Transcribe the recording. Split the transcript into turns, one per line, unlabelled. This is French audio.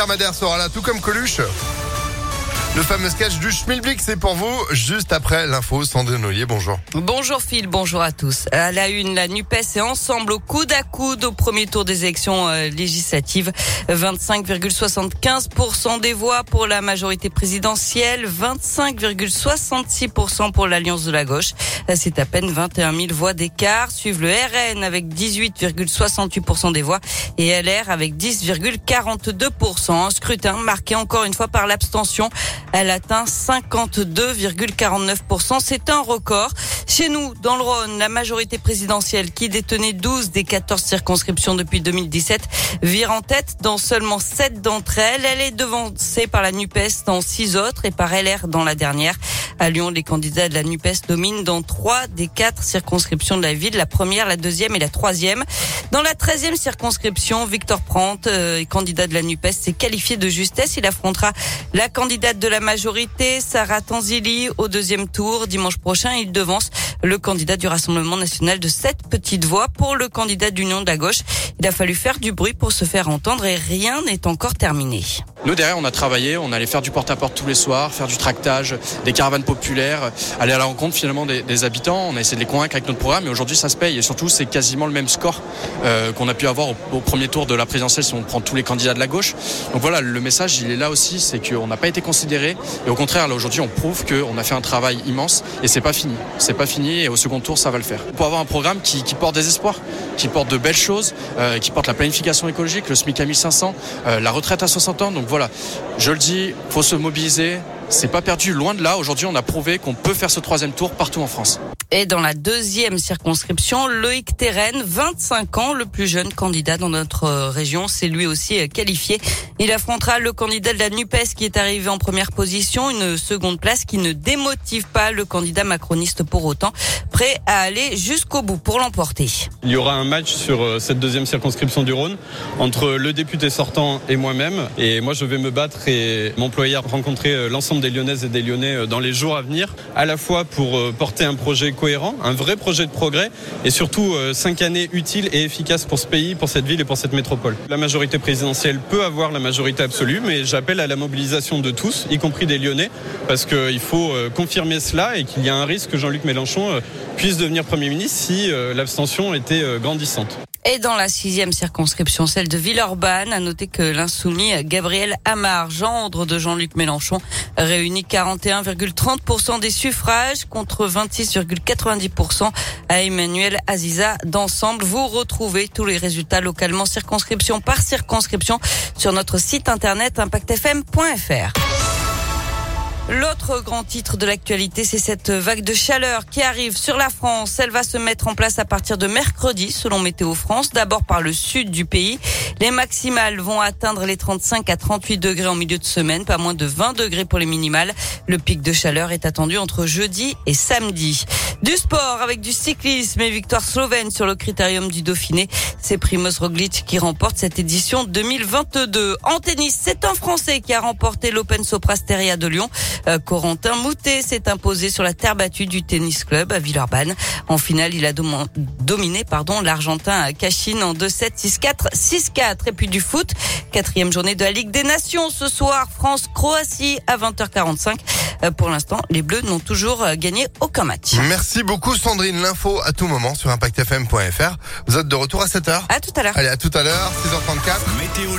l'intermédiaire sera là, tout comme Coluche. Le fameux sketch du Schmilblick, c'est pour vous, juste après l'info. Sandrine Ollier, bonjour.
Bonjour Phil, bonjour à tous. À la une, la NUPES est ensemble au coude à coude au premier tour des élections euh, législatives. 25,75% des voix pour la majorité présidentielle, 25,66% pour l'Alliance de la gauche. C'est à peine 21 000 voix d'écart. Suivent le RN avec 18,68% des voix et LR avec 10,42%. Un scrutin marqué encore une fois par l'abstention. Elle atteint 52,49%. C'est un record. Chez nous, dans le Rhône, la majorité présidentielle qui détenait 12 des 14 circonscriptions depuis 2017 vire en tête dans seulement 7 d'entre elles. Elle est devancée par la NUPES dans 6 autres et par LR dans la dernière. À Lyon, les candidats de la NUPES dominent dans 3 des 4 circonscriptions de la ville, la première, la deuxième et la troisième. Dans la 13e circonscription, Victor Prante, euh, candidat de la NUPES, s'est qualifié de justesse. Il affrontera la candidate de la majorité, Sarah Tanzili, au deuxième tour. Dimanche prochain, il devance le candidat du Rassemblement national de sept petites voix pour le candidat d'Union de la gauche. Il a fallu faire du bruit pour se faire entendre et rien n'est encore terminé.
Nous derrière on a travaillé, on allait faire du porte-à-porte tous les soirs, faire du tractage, des caravanes populaires, aller à la rencontre finalement des, habitants. On a essayé de les convaincre avec notre programme et aujourd'hui ça se paye et surtout c'est quasiment le même score euh, qu'on a pu avoir au, premier tour de la présidentielle si on prend tous les candidats de la gauche. Donc voilà, le message il est là aussi, c'est qu'on n'a pas été considéré et au contraire là aujourd'hui on prouve qu'on a fait un travail immense et c'est pas fini. C'est pas fini et au second tour ça va le faire. Pour avoir un programme qui, porte des espoirs, qui porte de belles choses, euh, qui porte la planification écologique, le SMIC à 1500, euh, la retraite à 60 ans. Voilà, je le dis, faut se mobiliser. C'est pas perdu, loin de là. Aujourd'hui, on a prouvé qu'on peut faire ce troisième tour partout en France.
Et dans la deuxième circonscription, Loïc Terren, 25 ans, le plus jeune candidat dans notre région, c'est lui aussi qualifié. Il affrontera le candidat de la NUPES qui est arrivé en première position, une seconde place qui ne démotive pas le candidat macroniste pour autant, prêt à aller jusqu'au bout pour l'emporter.
Il y aura un match sur euh, cette deuxième circonscription du Rhône entre le député sortant et moi-même. Et moi, je vais me battre et m'employer à rencontrer euh, l'ensemble des Lyonnaises et des Lyonnais euh, dans les jours à venir, à la fois pour porter un projet un vrai projet de progrès et surtout cinq années utiles et efficaces pour ce pays, pour cette ville et pour cette métropole. La majorité présidentielle peut avoir la majorité absolue, mais j'appelle à la mobilisation de tous, y compris des Lyonnais, parce qu'il faut confirmer cela et qu'il y a un risque que Jean-Luc Mélenchon puisse devenir Premier ministre si l'abstention était grandissante.
Et dans la sixième circonscription, celle de Villeurbanne, à noter que l'insoumis Gabriel Amar, gendre de Jean-Luc Mélenchon, réunit 41,30% des suffrages contre 26,90% à Emmanuel Aziza d'ensemble. Vous retrouvez tous les résultats localement circonscription par circonscription sur notre site internet impactfm.fr. L'autre grand titre de l'actualité, c'est cette vague de chaleur qui arrive sur la France. Elle va se mettre en place à partir de mercredi, selon Météo France. D'abord par le sud du pays. Les maximales vont atteindre les 35 à 38 degrés en milieu de semaine, pas moins de 20 degrés pour les minimales. Le pic de chaleur est attendu entre jeudi et samedi. Du sport avec du cyclisme et victoire slovène sur le critérium du Dauphiné. C'est Primoz Roglic qui remporte cette édition 2022. En tennis, c'est un Français qui a remporté l'Open Soprasteria de Lyon. Euh, Corentin Moutet s'est imposé sur la terre battue du tennis club à Villeurbanne. En finale, il a dominé pardon l'Argentin Cachine en 2-7, 6-4, 6-4. Et puis du foot, quatrième journée de la Ligue des Nations ce soir, France-Croatie à 20h45. Euh, pour l'instant, les Bleus n'ont toujours euh, gagné aucun match.
Merci beaucoup Sandrine. L'info à tout moment sur impactfm.fr. Vous êtes de retour à 7h
À tout à l'heure.
Allez, à tout à l'heure, 6h34. Météo